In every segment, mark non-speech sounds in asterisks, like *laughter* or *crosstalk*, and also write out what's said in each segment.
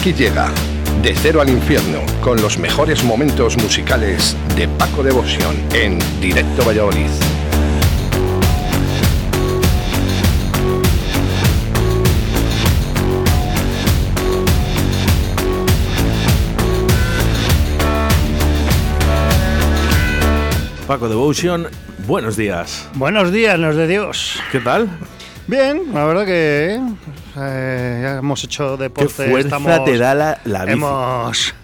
Aquí llega De Cero al Infierno con los mejores momentos musicales de Paco Devoción en Directo Valladolid. Paco Devotion, buenos días. Buenos días, nos de Dios. ¿Qué tal? Bien, la verdad que eh, ya hemos hecho ¿Qué deporte. fuerza estamos- te da la, la bici? Hemos,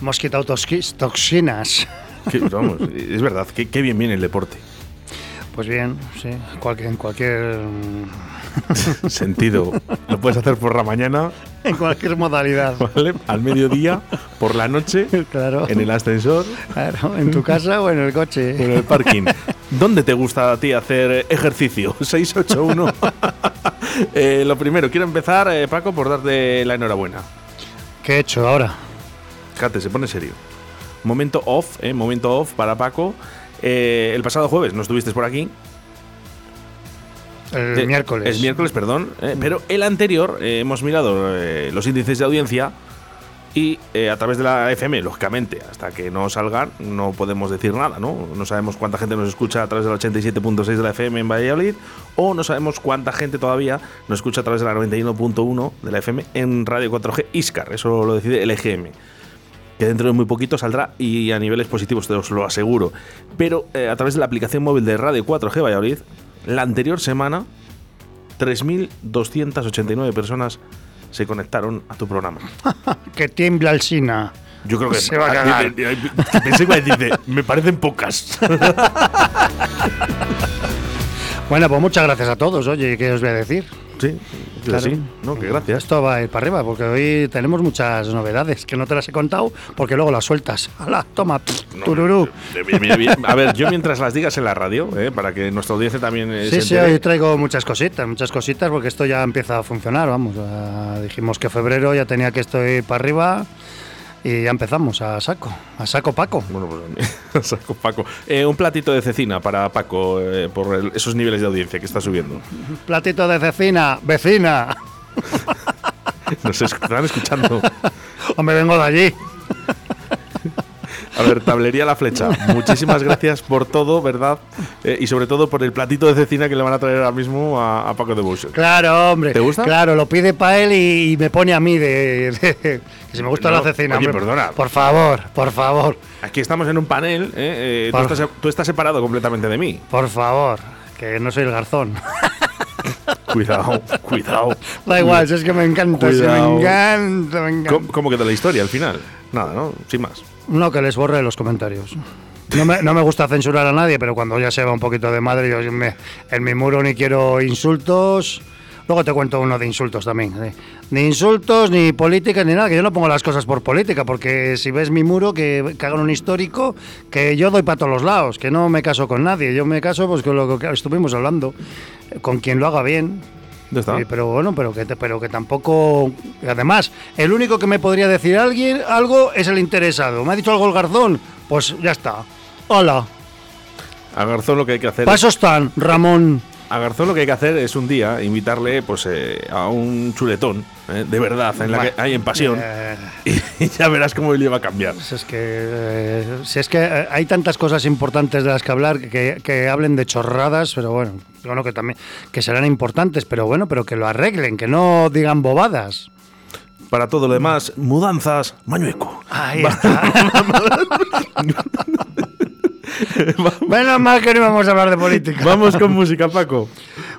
hemos quitado toxinas. Vamos, es verdad, qué bien viene el deporte. Pues bien, sí, cualquier, en cualquier *laughs* Sentido. Lo puedes hacer por la mañana, en cualquier modalidad. *laughs* ¿vale? Al mediodía, por la noche, Claro. en el ascensor Claro, en tu casa o en el o coche. en el parking. ¿Dónde te gusta a ti hacer ejercicio? *laughs* 681. *laughs* Eh, lo primero, quiero empezar, eh, Paco, por darte la enhorabuena. ¿Qué he hecho ahora? Fíjate, se pone serio. Momento off, eh, momento off para Paco. Eh, el pasado jueves no estuviste por aquí. El Eh, miércoles. Es miércoles, perdón. eh, pero el anterior eh, hemos mirado eh, los índices de audiencia y eh, a través de la FM, lógicamente, hasta que no salgan, no podemos decir nada, ¿no? No sabemos cuánta gente nos escucha a través del 87.6 de la FM en Valladolid o no sabemos cuánta gente todavía nos escucha a través de la 91.1 de la FM en Radio 4G Iscar. Eso lo decide el EGM que dentro de muy poquito saldrá y a niveles positivos, te os lo aseguro. Pero eh, a través de la aplicación móvil de Radio 4G Valladolid, la anterior semana, 3.289 personas se conectaron a tu programa. *laughs* Que tiembla el Sina. Yo creo que Se va a cagar. Pensé que decirte, me parecen pocas. *laughs* Bueno, pues muchas gracias a todos. Oye, ¿qué os voy a decir? Sí, Claro. sí, no, que gracias. Esto va a ir para arriba porque hoy tenemos muchas novedades que no te las he contado porque luego las sueltas. ¡Hala! Toma, No, tururú. A ver, yo mientras las digas en la radio, eh, para que nuestra audiencia también eh, Sí, se sí, hoy traigo muchas cositas, muchas cositas porque esto ya empieza a funcionar, vamos. dijimos que febrero ya tenía que esto ir para arriba y ya empezamos a saco, a saco Paco. Bueno, pues *laughs* saco Paco. Eh, un platito de cecina para Paco eh, por el- esos niveles de audiencia que está subiendo. Platito de cecina, vecina. *laughs* Nos es- están escuchando. *laughs* O me vengo de allí. A ver, tablería la flecha. Muchísimas gracias por todo, ¿verdad? Eh, y sobre todo por el platito de cecina que le van a traer ahora mismo a, a Paco de Bush. Claro, hombre. ¿Te gusta? Claro, lo pide para él y, y me pone a mí de, de- que si me gusta No, la cecina. oye, hombre. perdona. Por favor, por favor, Aquí estamos en un panel. eh, eh, tú, Por- estás, tú estás separado completamente de mí. por favor. Que no soy el garzón. Cuidado, cuidado. *laughs* Da igual, si es que me encanta, si me encanta, me encanta. ¿Cómo, cómo quedó la historia al final? Nada, ¿no? Sin más. No, que les borre los comentarios. No me, no me gusta censurar a nadie, pero cuando ya se va un poquito de madre, yo en mi muro ni quiero insultos. Luego te cuento uno de insultos también. ¿eh? Ni insultos, ni política, ni nada, que yo no pongo las cosas por política, porque si ves mi muro, que, que hagan un histórico, que yo doy para todos los lados, que no me caso con nadie. Yo me caso pues con lo que estuvimos hablando, con quien lo haga bien, Ya está. Pero bueno, pero que, pero que tampoco. Además, el único que me podría decir alguien algo es el interesado. ¿Me ha dicho algo el garzón? Pues ya está. Hola. A Garzón lo que hay que hacer. Paso están, Ramón. A Garzón lo que hay que hacer es un día invitarle pues eh, a un chuletón, eh, de verdad, en la que hay en pasión. Eh, *laughs* Y ya verás cómo él va a cambiar. pues es que. eh, si es que eh, hay tantas cosas importantes de las que hablar que, que hablen de chorradas, pero bueno, bueno, que también. que serán importantes, pero bueno, pero que lo arreglen, que no digan bobadas. Para todo lo demás, mudanzas, Mañueco. Ahí está. *laughs* Menos mal que no íbamos a hablar de política. Vamos con música, Paco.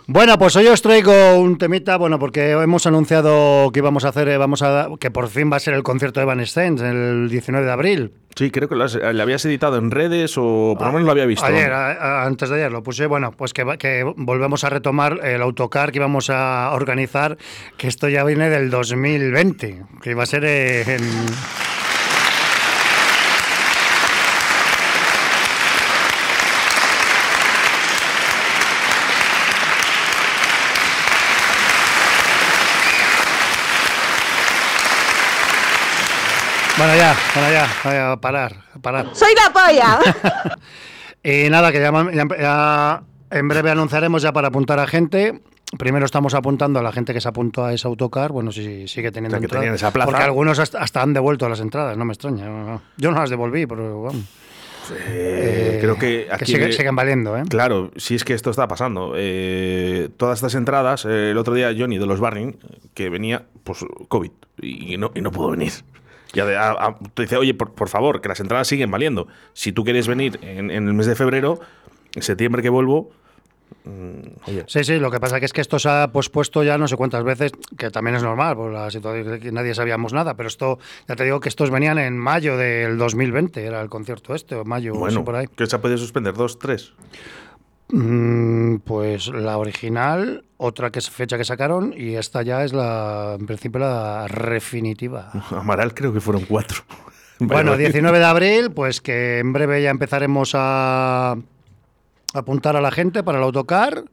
Bueno, pues hoy os traigo un temita, bueno, porque hemos anunciado que íbamos a hacer, eh, vamos a, que por fin va a ser el concierto de Van Evanescence el 19 de abril. Sí, creo que lo, has- le habías editado en redes o por lo menos lo había visto. Ayer, a- a- antes de ayer lo puse, bueno, pues que, que volvemos a retomar el autocar que íbamos a organizar, que esto ya viene del 2020, que iba a ser eh, en... Bueno, ya, bueno, ya, ya, a parar, a parar. ¡Soy la polla! Y *laughs* nada, que ya, ya- ya en breve anunciaremos ya para apuntar a gente. Primero estamos apuntando a la gente que se apuntó a ese autocar, bueno, si sigue teniendo O sea, que entradas, tenían esa plaza. Porque algunos hasta, hasta han devuelto las entradas, no me extraña. Yo no las devolví, pero vamos. Eh, creo que aquí. sigue- siguen valiendo, ¿eh? Claro, si es que esto está pasando. Eh, todas estas entradas, eh, el otro día Johnny de los Barring, que venía, pues COVID, y no, y no pudo venir. Y a- a- te dice, oye, por, por favor, que las entradas siguen valiendo. Si tú quieres venir en, en el mes de febrero, en septiembre que vuelvo, mm, oye, Sí, sí, lo que pasa que es que esto se ha pospuesto ya no sé cuántas veces, que también es normal, por la situación de que nadie sabíamos nada, pero esto, ya te digo que estos venían en mayo del 2020, era el concierto este, o mayo, o así bueno, por ahí. que se ha podido suspender dos, tres. Mm, pues la original, otra que es fecha que sacaron, y esta ya es la, en principio, la definitiva. *laughs* Amaral creo que fueron cuatro. *laughs* Bueno, Vale, 19 de abril, pues que en breve ya empezaremos a apuntar a la gente para el autocar.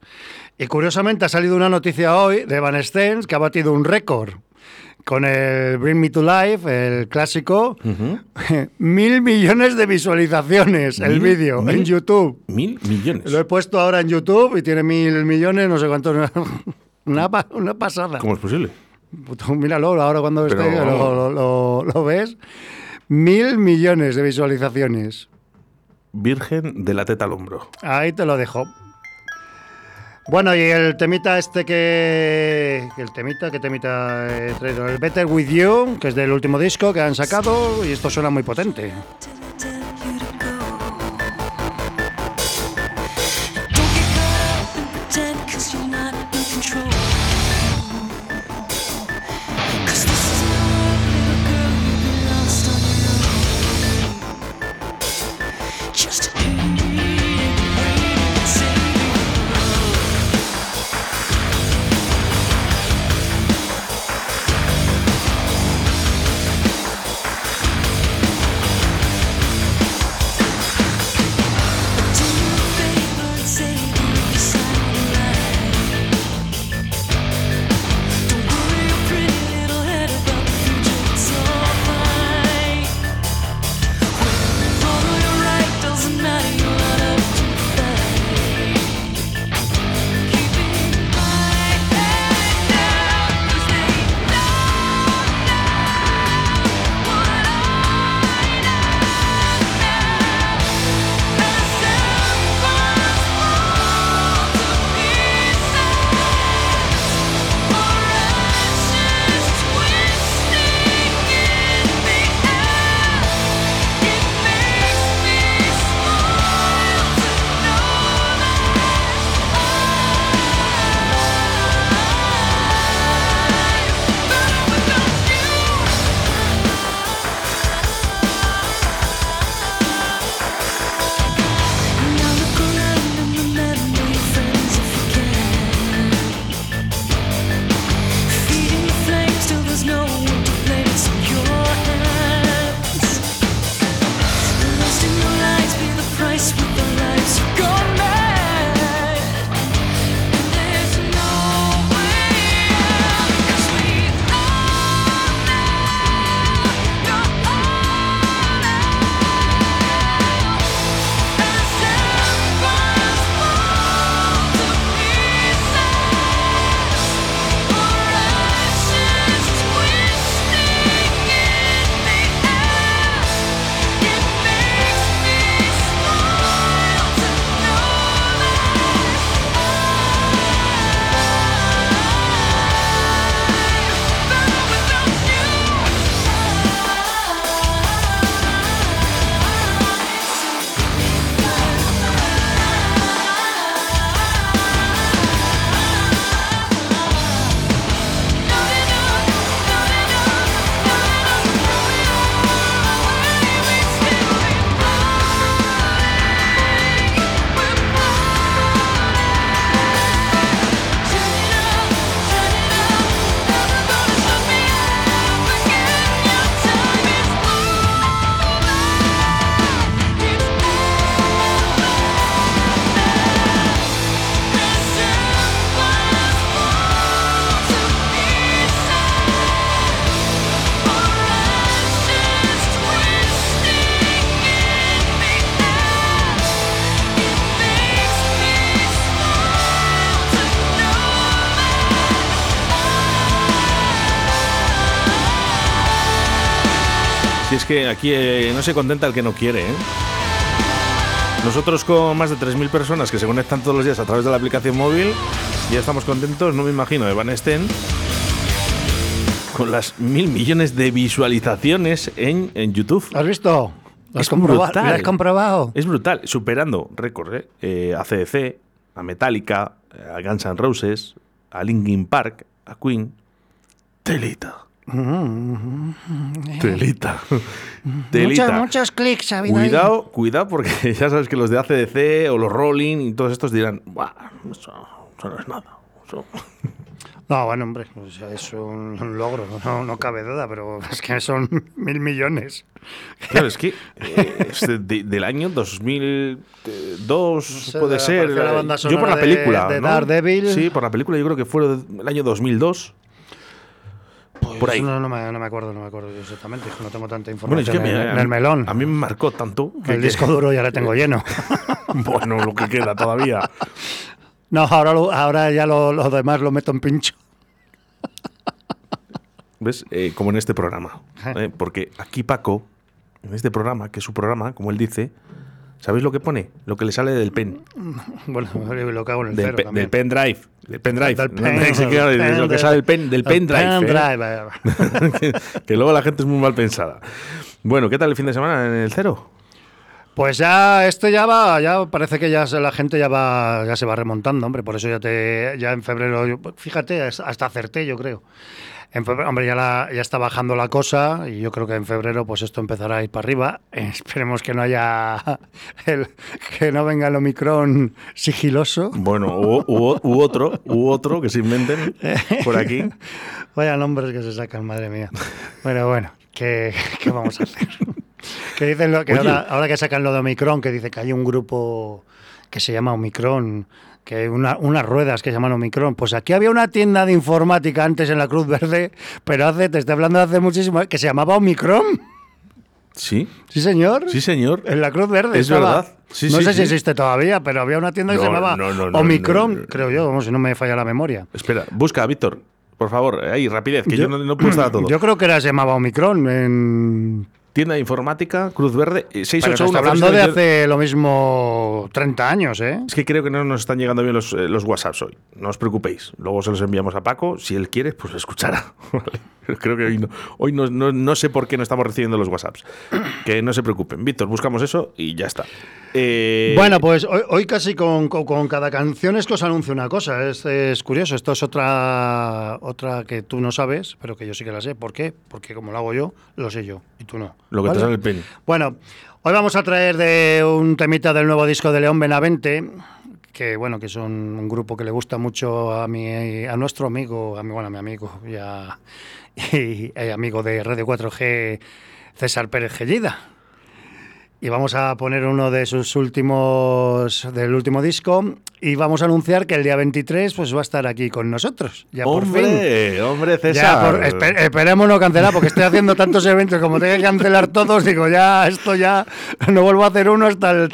Y curiosamente ha salido una noticia hoy de Van Stens que ha batido un récord con el Bring Me to Life, el clásico. *laughs* Mil millones de visualizaciones el vídeo en YouTube. Mil millones. Lo he puesto ahora en YouTube y tiene mil millones, no sé cuántos. *laughs* Una, pa- una pasada. ¿Cómo es posible? Tú míralo ahora cuando Pero- esté, lo, lo- lo- lo ves. Mil millones de visualizaciones. Virgen de la teta al hombro. Ahí te lo dejo. Bueno, y el temita este que... El temita, ¿qué temita he traído? El Better With You, que es del último disco que han sacado y esto suena muy potente. Es que aquí eh, no se contenta el que no quiere, ¿eh? Nosotros con más de 3.000 personas que se conectan todos los días a través de la aplicación móvil, ya estamos contentos, no me imagino, Evan Sten, con las mil millones de visualizaciones en, en YouTube. ¿Has visto? ¿Lo has Es comprobado? brutal. ¿Lo has comprobado? Es brutal, superando récords, ¿eh? Eh, a CDC, a Metallica, a Guns N' Roses, a Linkin Park, a Queen. Telita. Telita. Telita. Muchos, muchos clics ha habido ahí. Cuidado, cuidado, porque *laughs* ya sabes que los de ACDC o los Rolling y todos estos dirán, "Buah, eso, eso no es nada. eso". *laughs* No, bueno, hombre, o sea, es un, un logro, no, no cabe duda, pero *laughs* es que son mil millones. Claro, es que eh, es de- de- del año 2002 sé, puede de- ser. la yo por la de- película. de ¿no? Daredevil. Sí, por la película yo creo que fue el año 2002. Por ahí. Pues No, no, me, no me acuerdo, no me acuerdo exactamente, no tengo tanta Bueno, es información que me- en, en el melón. A mí me marcó tanto. que- el que- disco duro ya le tengo *laughs* lleno. bueno, lo que queda todavía. No, ahora, lo- ahora ya lo, lo demás lo meto en pincho. ¿Ves? Eh, como en este programa. ¿eh? Porque aquí Paco, en este programa, que es su programa, como él dice, ¿sabéis lo que pone? Lo que le sale del pen. *laughs* Bueno, *laughs* lo cago en el Del, cero pe- también. del *laughs* pen drive. Del pen. Del no, del lo que sale del pen, del drive. pen drive. Pen ¿eh? que, que luego la gente es muy mal pensada. Bueno, ¿qué tal el fin de semana en el cero? Pues ya esto ya va, ya parece que ya la gente ya va, ya se va remontando, hombre. Por eso ya te, ya en febrero, fíjate, hasta acerté, yo creo. En febrero, hombre, ya, la- ya está bajando la cosa y yo creo que en febrero pues esto empezará a ir para arriba. *laughs* Esperemos que no haya *laughs* el, que no venga el Omicron sigiloso. Bueno, u, u- u otro, u otro que se inventen por aquí. *laughs* Vaya nombres que se sacan, madre mía. Bueno, bueno, ¿qué, qué vamos a hacer? que dicen lo, que ahora, ahora que sacan lo de Omicron, que dice que hay un grupo que se llama Omicron, que una, unas ruedas que se llaman Omicron. Pues aquí había una tienda de informática antes en la Cruz Verde, pero hace, te estoy hablando de hace muchísimo, que se llamaba Omicron. Sí, Sí, señor. sí, señor. En la Cruz Verde. Es estaba. verdad. Sí, no sí, sé sí. si existe todavía, pero había una tienda que se No, llamaba no, no, no, Omicron, no, no. creo yo, vamos, si no me falla la memoria. Espera, busca, Víctor. Por favor, ahí, rapidez, que yo, no, no puedo estar a todo. Yo creo que era, se llamaba Omicron en Tienda de informática, Cruz Verde, eh, Pero te 681. estoy hablando de hace lo mismo 30 años, ¿eh? Es que creo que no nos están llegando bien los, eh, los WhatsApps hoy. No os preocupéis. Luego se los enviamos a Paco. Si él quiere, pues lo escuchará. *laughs* Creo que hoy, no, hoy no, no- no sé por qué no estamos recibiendo los WhatsApps. *clears throat* Que no se preocupen. Víctor, buscamos eso y ya está. Eh, Bueno, pues hoy, hoy casi con, con- con cada canción es que os anuncio una cosa. Es, es curioso. Esto es otra, otra que tú no sabes, pero que yo sí que la sé. ¿Por qué? Porque como lo hago yo, lo sé yo y tú no. Lo que te sale el pen. Bueno, hoy vamos a traer de un temita del nuevo disco de León Benavente, que bueno, que son un grupo que le gusta mucho a mi, a nuestro amigo, a mi, bueno, a mi amigo y, a- *laughs* y- y amigo de Radio 4G, César Pérez Gellida. Y vamos a poner uno de sus últimos, del último disco, y vamos a anunciar que el día 23 pues va a estar aquí con nosotros. Ya por fin. hombre, hombre, César. por- espe- esperemos no cancelar, porque estoy haciendo tantos eventos, como tengo que cancelar todos, digo, ya, esto ya, no vuelvo a hacer uno hasta el,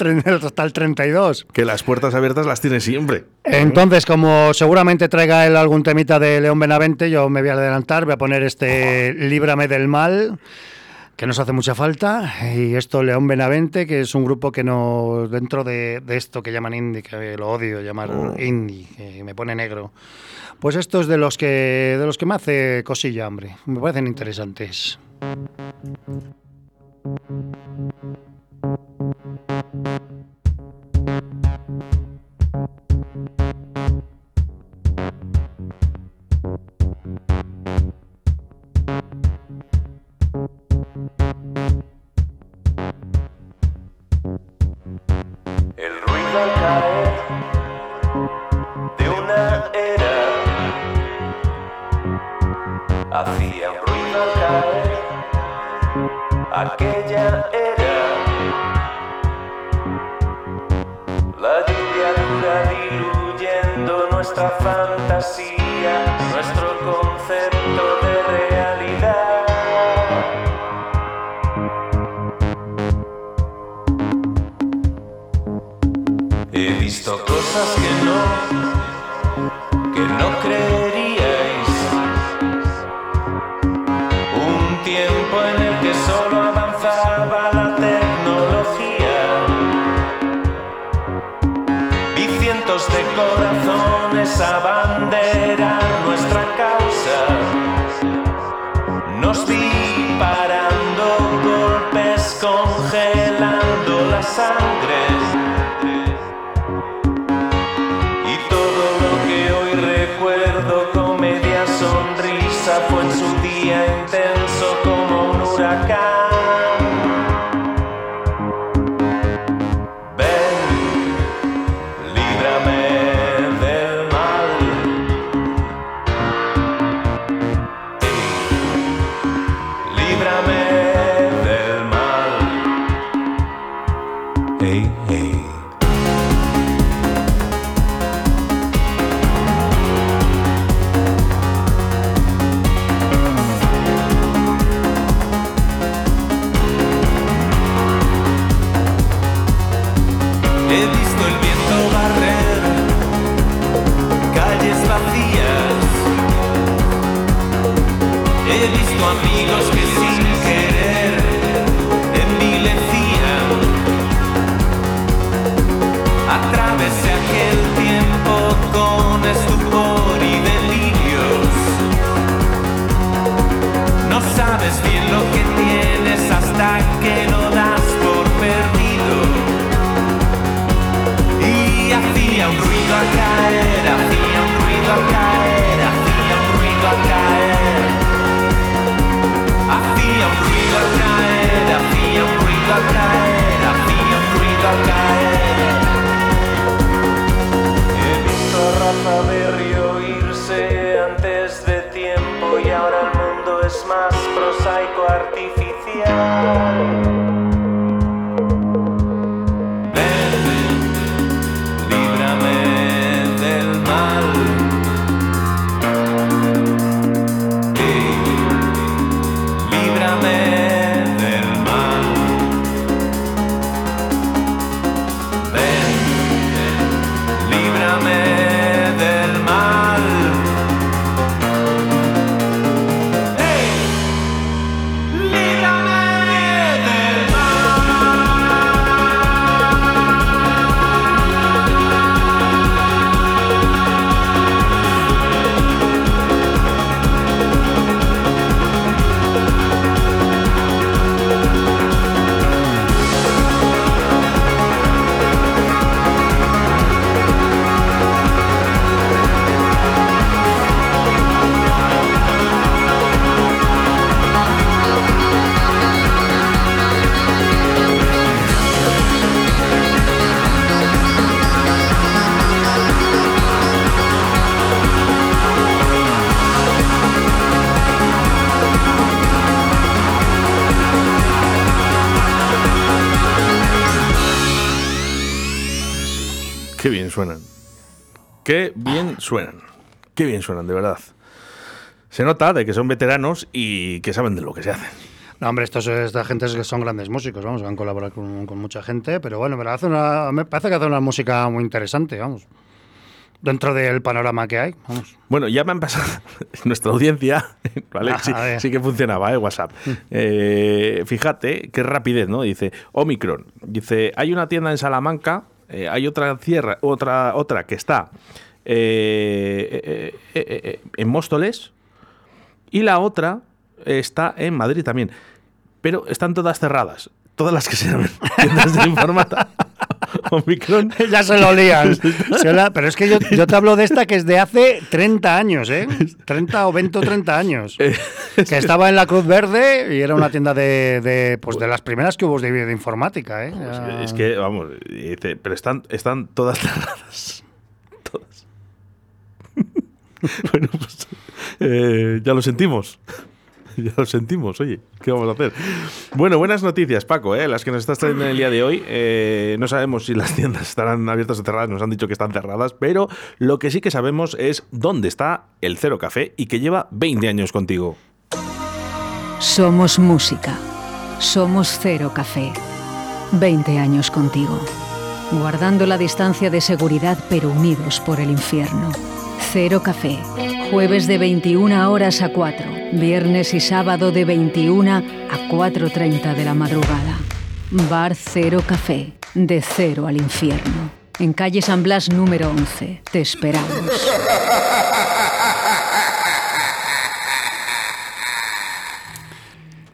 hasta el 32. Que las puertas abiertas las tiene siempre. Entonces, como seguramente traiga él algún temita de León Benavente, yo me voy a adelantar, voy a poner este Líbrame del Mal, que nos hace mucha falta, y esto León Benavente, que es un grupo que no, dentro de, de esto que llaman indie, que lo odio llamar indie, que me pone negro, pues esto es de los que, de los que me hace cosilla, hombre, me parecen interesantes. Y todo lo que hoy recuerdo, comedia, sonrisa, fue en su día intenso como un huracán. Bien suenan. Qué bien suenan. Qué bien suenan, de verdad. Se nota de que son veteranos y que saben de lo que se hacen. No, hombre, estos, esta gente es que son grandes músicos, vamos, han colaborado con, con mucha gente, pero bueno, pero hace una- me parece que hace una música muy interesante, vamos. Dentro del panorama que hay, vamos. Bueno, ya me han pasado *laughs* nuestra audiencia, *laughs* ¿vale? Ah, Sí, sí que funcionaba, ¿eh? WhatsApp. Eh, fíjate qué rapidez, ¿no? Dice, Omicron. Dice, hay una tienda en Salamanca, eh, hay otra, cierra, otra, otra que está eh, eh, en Móstoles y la otra está en Madrid también. Pero están todas cerradas. Todas las que se llaman *laughs* tiendas de informática. *laughs* Omicron. *laughs* ya se lo lían. Se la- pero es que yo, yo te hablo de esta que es de hace 30 años, ¿eh? 30 o 20 o 30 años. Eh, que estaba en la Cruz Verde y era una tienda de, de, pues de las primeras que hubo de, de informática, ¿eh? Es que, vamos, dice, pero están, están todas cerradas. *laughs* Todas. bueno, pues eh, ya lo sentimos. *laughs* Ya lo sentimos, oye, ¿qué vamos a hacer? Bueno, buenas noticias, Paco, ¿eh? las que nos estás trayendo en el día de hoy. Eh, no sabemos si las *laughs* tiendas estarán abiertas o cerradas, nos han dicho que están cerradas, pero lo que sí que sabemos es dónde está el Cero Café y que lleva 20 años contigo. Somos música. Somos Cero Café. 20 años contigo. Guardando la distancia de seguridad pero unidos por el infierno. Cero Café. Jueves de 21 horas a 4. Viernes y sábado de 21 a 4.30 de la madrugada. Bar Cero Café. De cero al infierno. en calle San Blas número 11. Te esperamos.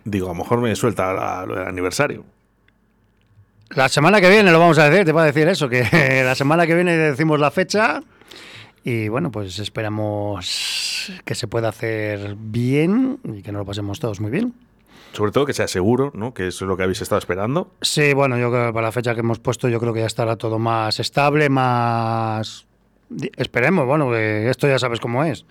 Digo, a lo mejor me suelta lo del aniversario. La semana que viene lo vamos a decir, te voy a decir eso, que *laughs* la semana que viene decimos la fecha y bueno, pues esperamos que se pueda hacer bien y que nos lo pasemos todos muy bien. Sobre todo que sea seguro, ¿no? Que eso es lo que habéis estado esperando. Sí, bueno, yo creo que para la fecha que hemos puesto yo creo que ya estará todo más estable, más... Esperemos, bueno, que esto ya sabes cómo es.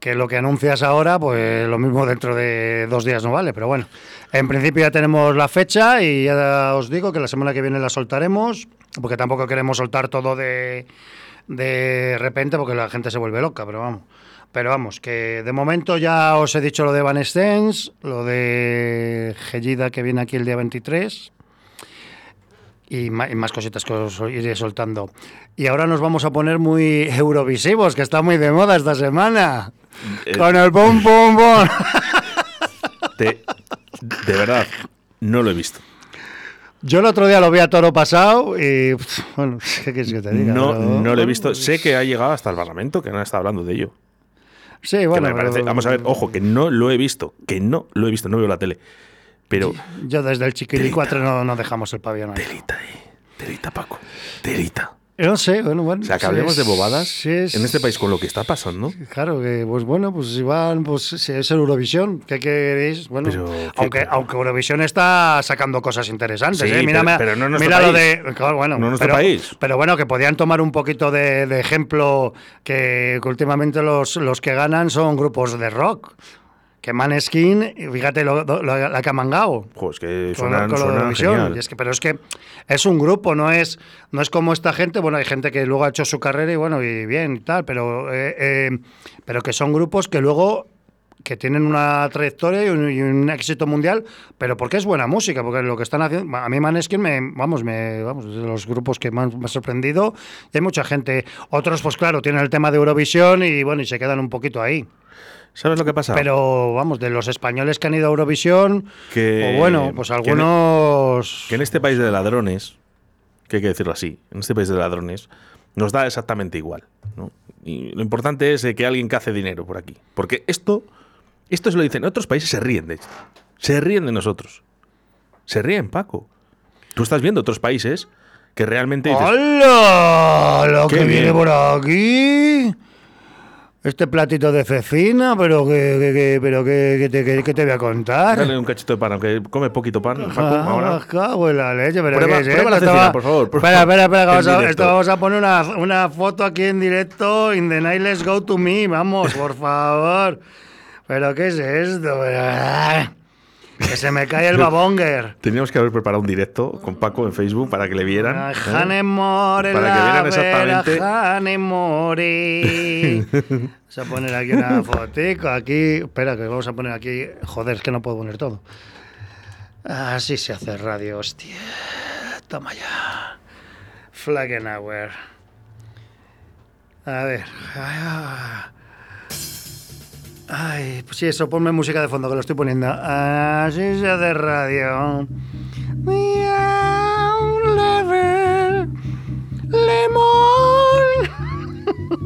Que lo que anuncias ahora, pues lo mismo dentro de dos días no vale, pero bueno. En principio ya tenemos la fecha y ya os digo que la semana que viene la soltaremos, porque tampoco queremos soltar todo de, de repente porque la gente se vuelve loca, pero vamos. Pero vamos, que de momento ya os he dicho lo de Van Stens, lo de Gellida que viene aquí el día 23 y más, cositas que os iré soltando. Y ahora nos vamos a poner muy eurovisivos, que está muy de moda esta semana. Eh, Con el pum pum pum. Te- de verdad, no lo he visto. Yo el otro día lo vi a toro pasado y bueno, *laughs* ¿qué quieres que te diga? No, Pero- no lo he visto. Sé que ha llegado hasta el Parlamento, que no está hablando de ello. Sí, Que bueno, me parece- pero- vamos a ver, ojo, que no lo he visto. Que no lo he visto, no veo la tele. Pero. Yo desde el chiquilicuatre no, no dejamos el pabellón. Telita, eh. Telita, Paco. Telita. No sé, bueno, bueno. O sea, que hablemos de bobadas sí, es- en este país con lo que está pasando. Claro, que pues bueno, pues si van, pues si es Eurovisión, ¿qué queréis? Bueno, Pero, ¿qué- aunque, qué? aunque Eurovisión está sacando cosas interesantes, Sí, ¿eh? Mira, pero- pero no mira lo de, claro, bueno, No nuestro pero, país. Pero bueno, que podían tomar un poquito de, de ejemplo que, que últimamente los, los que ganan son grupos de rock. Que Maneskin, fíjate lo, lo- la que ha mangado. Joder, es que Con, suenan, con lo de suenan Eurovisión. genial. Y es que, pero es que es un grupo, no es, no es como esta gente. Bueno, hay gente que luego ha hecho su carrera y bueno, y bien y tal, pero, eh, eh, pero que son grupos que luego que tienen una trayectoria y un, y un éxito mundial, pero porque es buena música, porque lo que están haciendo, a mí Maneskin me, vamos, me, vamos, es de los grupos que más me ha sorprendido y hay mucha gente, otros pues claro, tienen el tema de Eurovisión y bueno, y se quedan un poquito ahí. ¿Sabes lo que pasa? Pero vamos, de los españoles que han ido a Eurovisión, Que- o bueno, pues algunos... que en este país de ladrones, que hay que decirlo así, en este país de ladrones, nos da exactamente igual. ¿no? Y lo importante es que alguien que hace dinero por aquí. Porque esto, esto se lo dicen, en otros países se ríen de esto. Se ríen de nosotros. Se ríen, Paco. Tú estás viendo otros países que realmente dices, ¡Hola! Lo que viene bien. por aquí. Este platito de cecina, pero que, pero que, que te, que- te voy a contar. dale un cachito de pan, aunque come poquito pan, Ah, ahora. cago en la leche, pero Prueba- ¿qué es prueba la cecina, va- por favor, por espera, favor. espera, espera, vamos a, esto vamos a poner una, una foto aquí en directo. In the night, let's go to me. Vamos, por favor. *laughs* ¿Pero qué es esto? Ah, Que se me cae el babonger. *laughs* Teníamos que haber preparado un directo con Paco en Facebook para que le vieran. Ah, ¿eh? Jane More, Para que vieran exactamente. Jane More. *laughs* Vamos a poner aquí una fotico. Aquí, espera, que vamos a poner aquí. Joder, es que no puedo poner todo. Así se hace radio, hostia. Toma ya. Flagenauer. A ver. Ay, pues sí, eso, ponme música de fondo que lo estoy poniendo. Se hace radio. Lemon.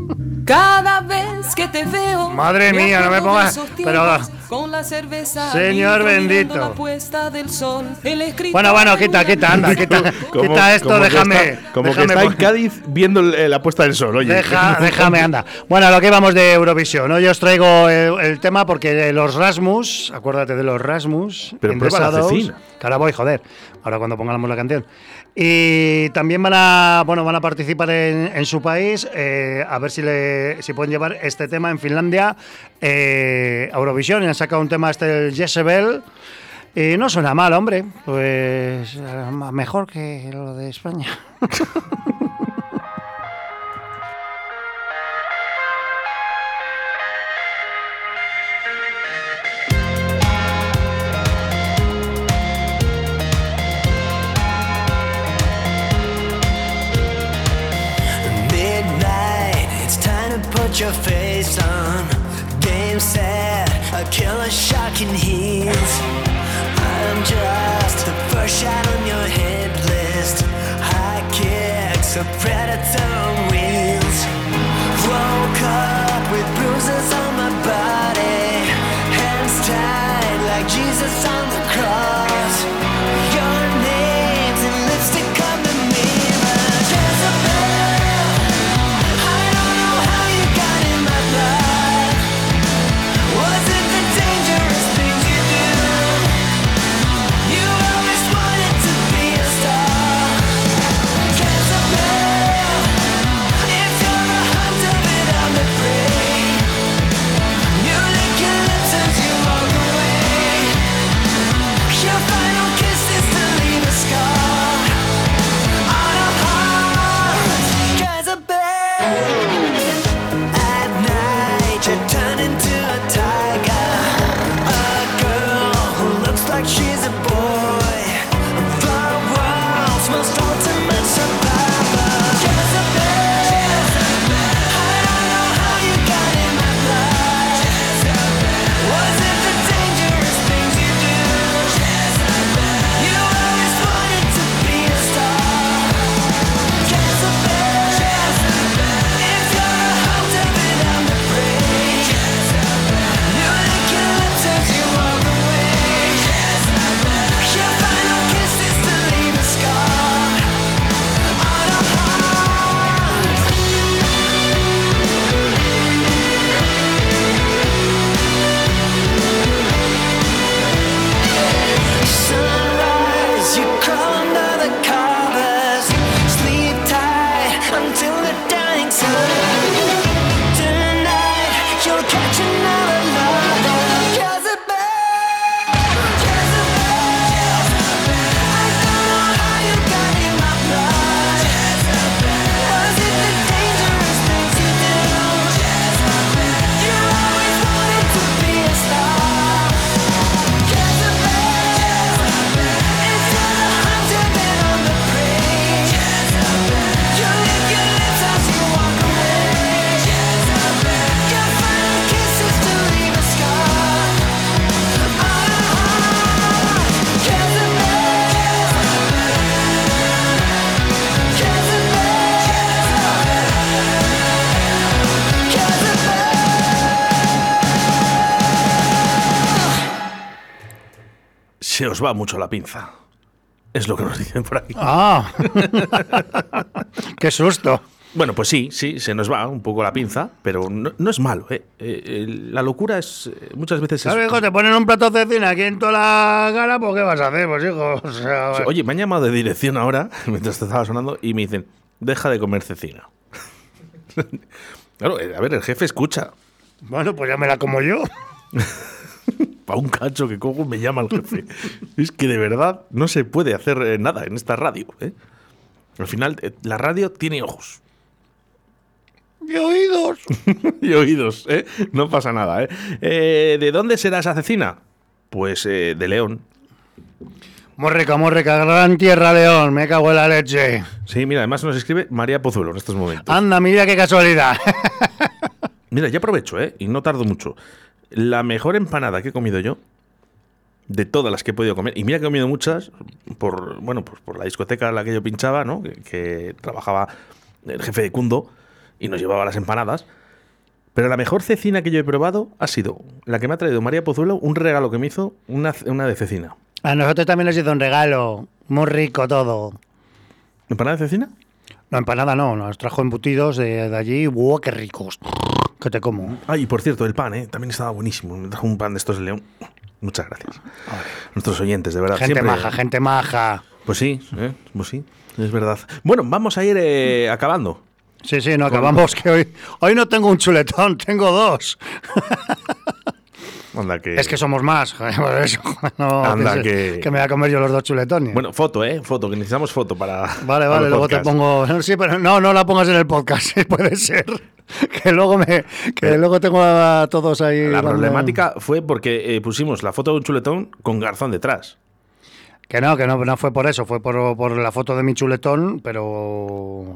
*laughs* Cada vez que te veo. Madre mía, no me pongas- pero- Con la cerveza. Señor bendito. la puesta del sol, el Bueno, bueno, quita, quita, anda, quita, *laughs* Como- quita esto, como que déjame. está- como déjame que está en Cádiz viendo eh, la puesta del sol, oye. Deja, *laughs* déjame, anda. Bueno, lo que íbamos de Eurovisión. Hoy os traigo el, el tema porque los Rasmus, acuérdate de los Rasmus. Pero prueba la cecina. Que ahora voy, joder. Ahora cuando pongamos la canción. Y también van a, bueno, van a participar en, en su país, eh, a ver si, le, si pueden llevar este tema en Finlandia eh, Eurovisión. Y han sacado un tema este, el Jezebel. Y no suena mal, hombre. Pues mejor que lo de España. *laughs* face on. Game set, a killer shot can hit. I'm just the first shot on your hit list. High kicks, a predator on wheels. Woke up with bruises on my body, hands tied like Jesus on Va mucho la pinza. Es lo que nos dicen por aquí. Ah, qué susto. Bueno, pues sí, sí, se nos va un poco la pinza, pero no, no es malo, ¿eh? Eh, eh, La locura es eh, muchas veces... es- Claro, hijo, te ponen un plato de cecina aquí en toda la cara, pues ¿qué vas a hacer, pues hijo? O sea, Oye, me han llamado de dirección ahora, *laughs* mientras te estaba sonando, y me dicen, deja de comer cecina. *laughs* claro, a ver, el jefe escucha. bueno, pues ya me la como yo. *laughs* *laughs* Para un cacho que cojo me llama el jefe. es que de verdad no se puede hacer eh, nada en esta radio. ¿eh? Al final, eh, la radio tiene ojos. Y oídos. *laughs* y oídos, ¿eh? No pasa nada, ¿eh? Eh, ¿De dónde será esa cecina? Pues eh, de León. Muy rica, gran tierra, León, me cago en la leche. Sí, mira, además nos escribe María Pozuelo en estos momentos. Anda, mira qué casualidad. *laughs* Mira, ya aprovecho, ¿eh? Y no tardo mucho. La mejor empanada que he comido yo, de todas las que he podido comer, y mira que he comido muchas, por, bueno, pues por la discoteca en la que yo pinchaba, ¿no? Que, que trabajaba el jefe de Cundo y nos llevaba las empanadas. Pero la mejor cecina que yo he probado ha sido la que me ha traído María Pozuelo, un regalo que me hizo, una, una de cecina. A nosotros también nos hizo un regalo. Muy rico todo. ¿Empanada de cecina? No, empanada no, nos trajo embutidos de, de allí. ¡Wow, qué ricos! Que te como. Ah, y por cierto, el pan, ¿eh? También estaba buenísimo. Me trajo un pan de estos de León. Muchas gracias. Nuestros oyentes, de verdad. Gente siempre- maja, gente maja. Pues sí, ¿eh? pues sí, es verdad. Bueno, vamos a ir eh, acabando. Sí, sí, no acabamos que hoy. Hoy no tengo un chuletón, tengo dos. *laughs* Anda que... Es que somos más, *laughs* joder, por eso. No, Anda que, que- que me voy a comer yo los dos chuletones. Bueno, foto, ¿eh? Foto, que necesitamos foto para... Vale, vale, luego te podcasts. pongo. Sí, pero no, no la pongas en el podcast, *laughs* puede ser. *laughs* Que luego me, que luego tengo a todos ahí. La dando- problemática fue porque eh, pusimos la foto de un chuletón con garzón detrás. Que no, que no, no fue por eso, fue por, por la foto de mi chuletón, pero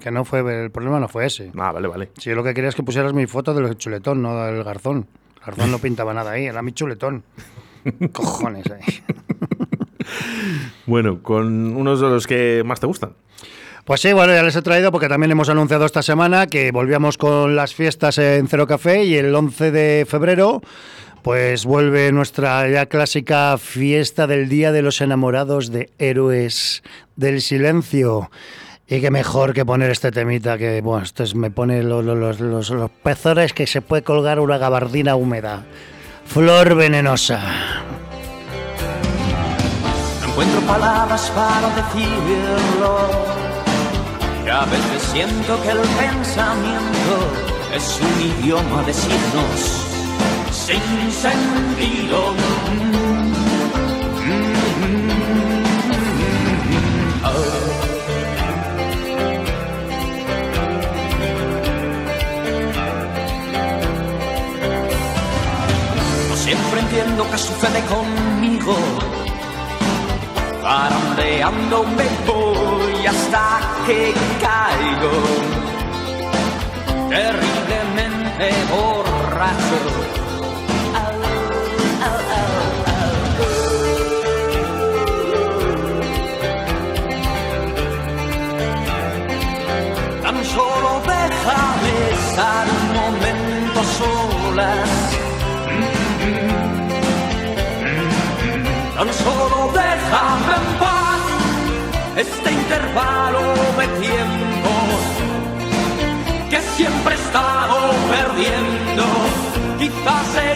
que no fue el problema no fue ese. Ah, vale, vale. Si yo lo que quería es que pusieras mi foto del chuletón, no del garzón. Garzón no pintaba nada ahí, era mi chuletón. *laughs* Cojones ahí. *laughs* Bueno, con unos de los que más te gustan. Pues sí, bueno, ya les he traído porque también hemos anunciado esta semana que volvíamos con las fiestas en Cero Café y el 11 de febrero pues vuelve nuestra ya clásica fiesta del Día de los Enamorados de Héroes del Silencio. Y qué mejor que poner este temita que, bueno, esto es- me pone lo- lo- los, los, los pezores que se puede colgar una gabardina húmeda. Flor venenosa. No encuentro palabras para decirlo. Y a veces siento que el pensamiento es un idioma de signos sin sentido. Entiendo qué sucede conmigo. Zarandeando me voy hasta que caigo terriblemente borracho. Intervalo de tiempo que siempre he estado perdiendo. Quizás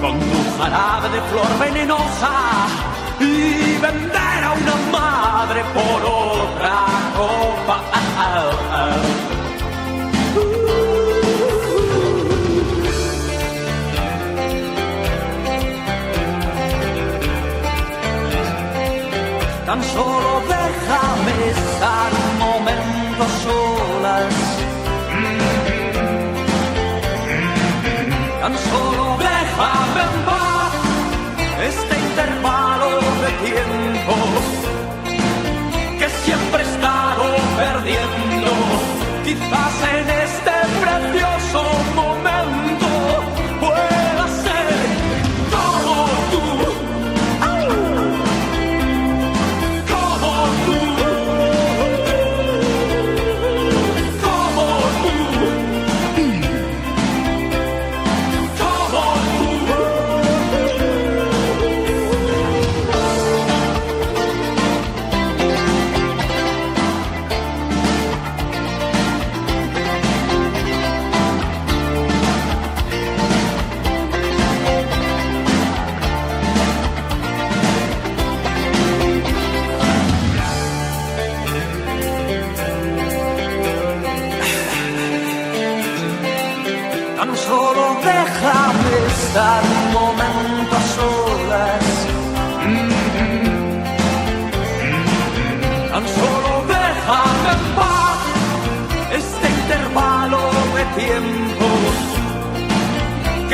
con tu jarabe de flor venenosa y vender a una madre por otra copa. Tan solo déjame estar Quizás en este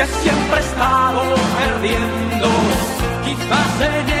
que siempre he estado perdiendo. Quizás en este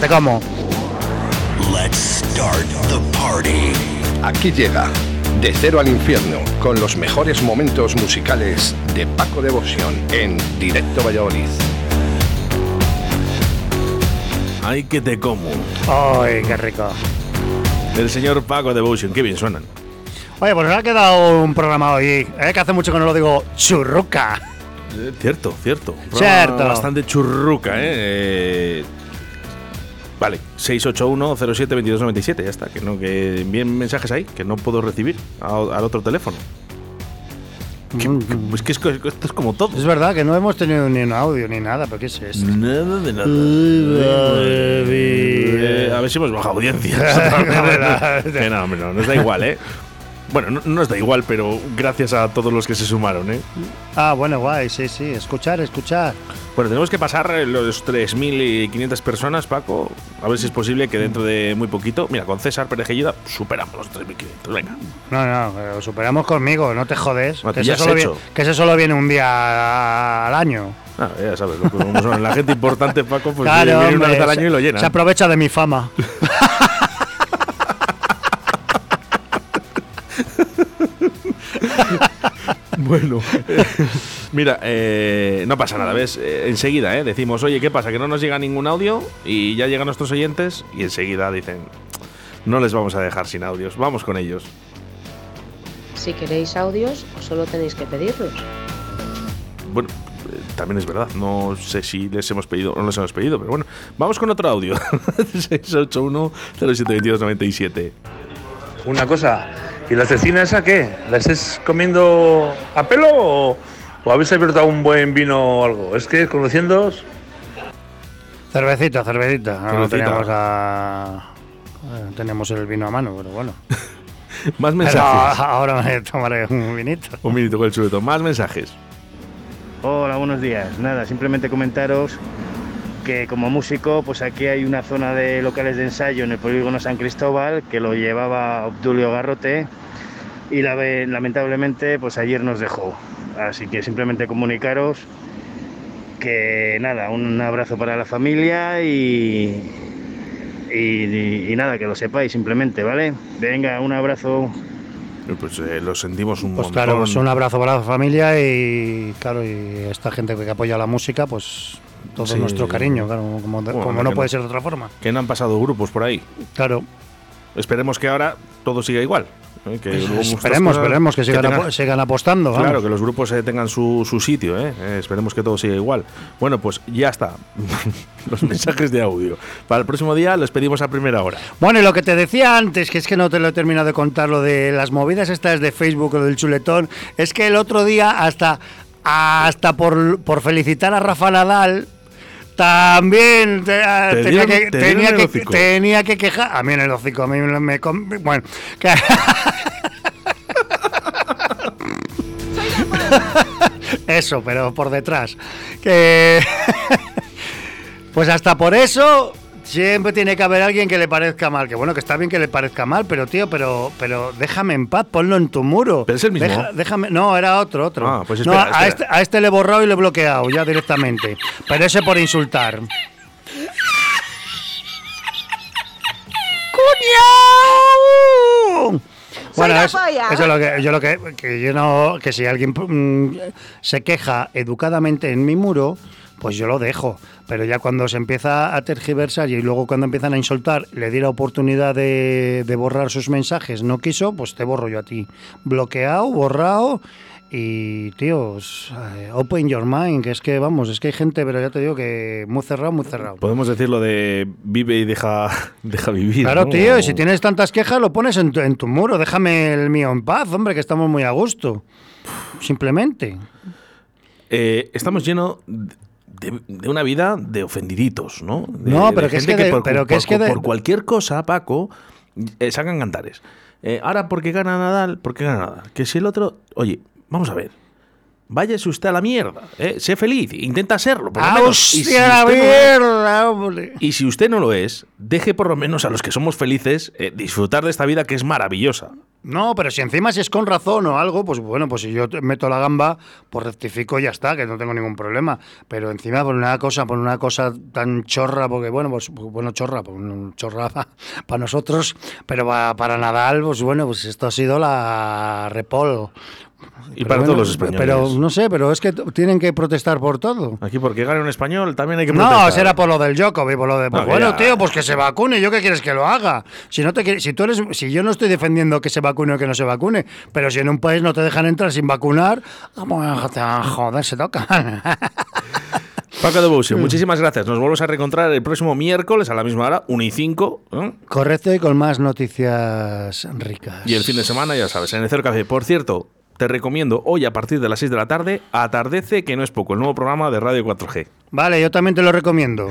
te como. Let's start the party. Aquí llega De Cero al Infierno con los mejores momentos musicales de Paco Devoción en Directo Valladolid. Ay, que te como. Ay, qué rico. Del señor Paco Devotion. Qué bien suenan. Oye, pues nos ha quedado un programa hoy, ¿eh? que hace mucho que no lo digo, churruca. Eh, Cierto, cierto. Un Cierto. Bastante churruca, ¿eh? Eh, Vale, 681-07-2297, ya está. Que no, que envíen mensajes ahí, que no puedo recibir al otro teléfono. Que- que- es que es, co- esto es como todo. Es verdad que no hemos tenido ni un audio ni nada, pero ¿qué es esto? Nada de nada. Eh, a ver si hemos bajado audiencia. *laughs* *laughs* no, no, nos da igual, ¿eh? Bueno, no no nos da igual, pero gracias a todos los que se sumaron, ¿eh? Ah, bueno, guay, sí, sí. Escuchar, escuchar. Bueno, tenemos que pasar los 3.500 personas, Paco. A ver si es posible que dentro de muy poquito, mira, con César Perejillida superamos los 3.500. Venga. No, no, lo superamos conmigo, no te jodes. No, que, eso solo viene, que eso solo viene un día al año. Ah, ya sabes, la gente importante, Paco, pues claro, viene una vez al año y lo llena. Se aprovecha de mi fama. *laughs* Bueno, *laughs* mira, eh, no pasa nada, ¿ves? Eh, enseguida, ¿eh? Decimos, oye, ¿qué pasa? Que no nos llega ningún audio y ya llegan nuestros oyentes y enseguida dicen, no les vamos a dejar sin audios, vamos con ellos. Si queréis audios, solo tenéis que pedirlos. Bueno, también es verdad, no sé si les hemos pedido o no les hemos pedido, pero bueno, vamos con otro audio. *laughs* 681-072297. Una cosa, ¿y la cecina esa qué? ¿La estáis comiendo a pelo o, o habéis abierto un buen vino o algo? Es que conociéndoos, Cervecita, cervecita. No, no Cervecita. teníamos a- eh, tenemos el vino a mano, pero bueno. *laughs* Más Pero mensajes. ahora me tomaré un vinito. Un minuto con el chuleto, más mensajes. Hola, buenos días. Nada, simplemente comentaros que como músico, pues aquí hay una zona de locales de ensayo en el polígono San Cristóbal que lo llevaba Obdulio Garrote y la, lamentablemente pues ayer nos dejó. Así que simplemente comunicaros que nada, un abrazo para la familia y, y, y nada, que lo sepáis simplemente, ¿vale? Venga, un abrazo. Eh, Pues eh, lo sentimos un Pues montón. claro, pues un abrazo para la familia y claro, y esta gente que apoya la música, pues todo Sí. nuestro cariño, claro, como, Bueno, como que no puede ser de otra forma. Que no han pasado grupos por ahí. Claro, Esperemos que ahora todo siga igual. ¿eh? Que esperemos, esperemos que sigan, tengan- sigan apostando. vamos. Claro, que los grupos eh, tengan su, su sitio, ¿eh? Eh, esperemos que todo siga igual. Bueno, pues ya está. *laughs* los mensajes de audio. Para el próximo día les pedimos a primera hora. Bueno, y lo que te decía antes, que es que no te lo he terminado de contar, lo de las movidas estas de Facebook, lo del chuletón, es que el otro día, hasta, hasta por, por felicitar a Rafa Nadal, también te- ah, Te tenía, dieron- que, te tenía, que, tenía que quejar. A mí en el hocico, a mí me. bueno, que- *laughs* Eso, pero por detrás. Que. *laughs* pues hasta por eso. Siempre tiene que haber alguien que le parezca mal. Que bueno, que está bien que le parezca mal, pero tío, pero, pero déjame en paz, ponlo en tu muro. ¿Pero es el mismo? Deja- déjame, no, era otro, otro. Ah, pues No, espera, a, espera. Este, a este le he borrado y le he bloqueado ya directamente. Pero ese por insultar. ¡Cuñao! Bueno, es- eso es lo que yo lo que, que yo no que si alguien mm, se queja educadamente en mi muro, pues yo lo dejo. Pero ya cuando se empieza a tergiversar y luego cuando empiezan a insultar, le di la oportunidad de, de borrar sus mensajes, no quiso, pues te borro yo a ti. Bloqueado, borrado. Y, tíos, eh, open your mind, que es que, vamos, es que hay gente, pero ya te digo que muy cerrado, muy cerrado. Podemos decir lo de vive y deja, *laughs* deja vivir. Claro, ¿no? tío, y si tienes tantas quejas, lo pones en tu, en tu muro. Déjame el mío en paz, hombre, que estamos muy a gusto. Simplemente. Eh, estamos llenos de, de una vida de ofendiditos, ¿no? De- No, pero que es que por, pero que por- es que por cualquier cosa, Paco, eh, sacan cantares. Eh, ahora, porque gana Nadal? ¿Por qué gana Nadal? Que si el otro. Oye, vamos a ver. Váyase usted a la mierda. ¿eh? Sé feliz, intenta serlo. Por lo ¡Ah. Y hostia, la usted no es- mierda, hombre! y si usted no lo es, deje por lo menos a los que somos felices eh, disfrutar de esta vida que es maravillosa. No, pero si encima si es con razón o algo, pues bueno, pues si yo meto la gamba, pues rectifico y ya está, que no tengo ningún problema. Pero encima por una cosa, por una cosa tan chorra, porque bueno, pues pues, bueno, chorra, pues chorra *laughs* para nosotros, pero pa- para Nadal, pues bueno, pues esto ha sido la repol. Y Pero para bueno, todos los españoles. Pero no sé, pero es que tienen que protestar por todo. Aquí porque gane un español también hay que protestar. No, será por lo del Djokovic, por lo de. pues No, bueno, ya. tío, pues que se vacune. ¿Yo qué quieres que lo haga? Si no te si tú eres, si yo no estoy defendiendo que se vacune o que no se vacune, pero si en un país no te dejan entrar sin vacunar, vamos a joder, se toca. *laughs* Paco de Boucio, muchísimas gracias. Nos volvemos a reencontrar el próximo miércoles a la misma hora, 1 y 5. ¿eh? Correcto y con más noticias ricas. Y el fin de semana, ya sabes, en el Cero Café. Por cierto, te recomiendo hoy a partir de las 6 de la tarde, Atardece, que no es poco, el nuevo programa de Radio 4G. Vale, yo también te lo recomiendo.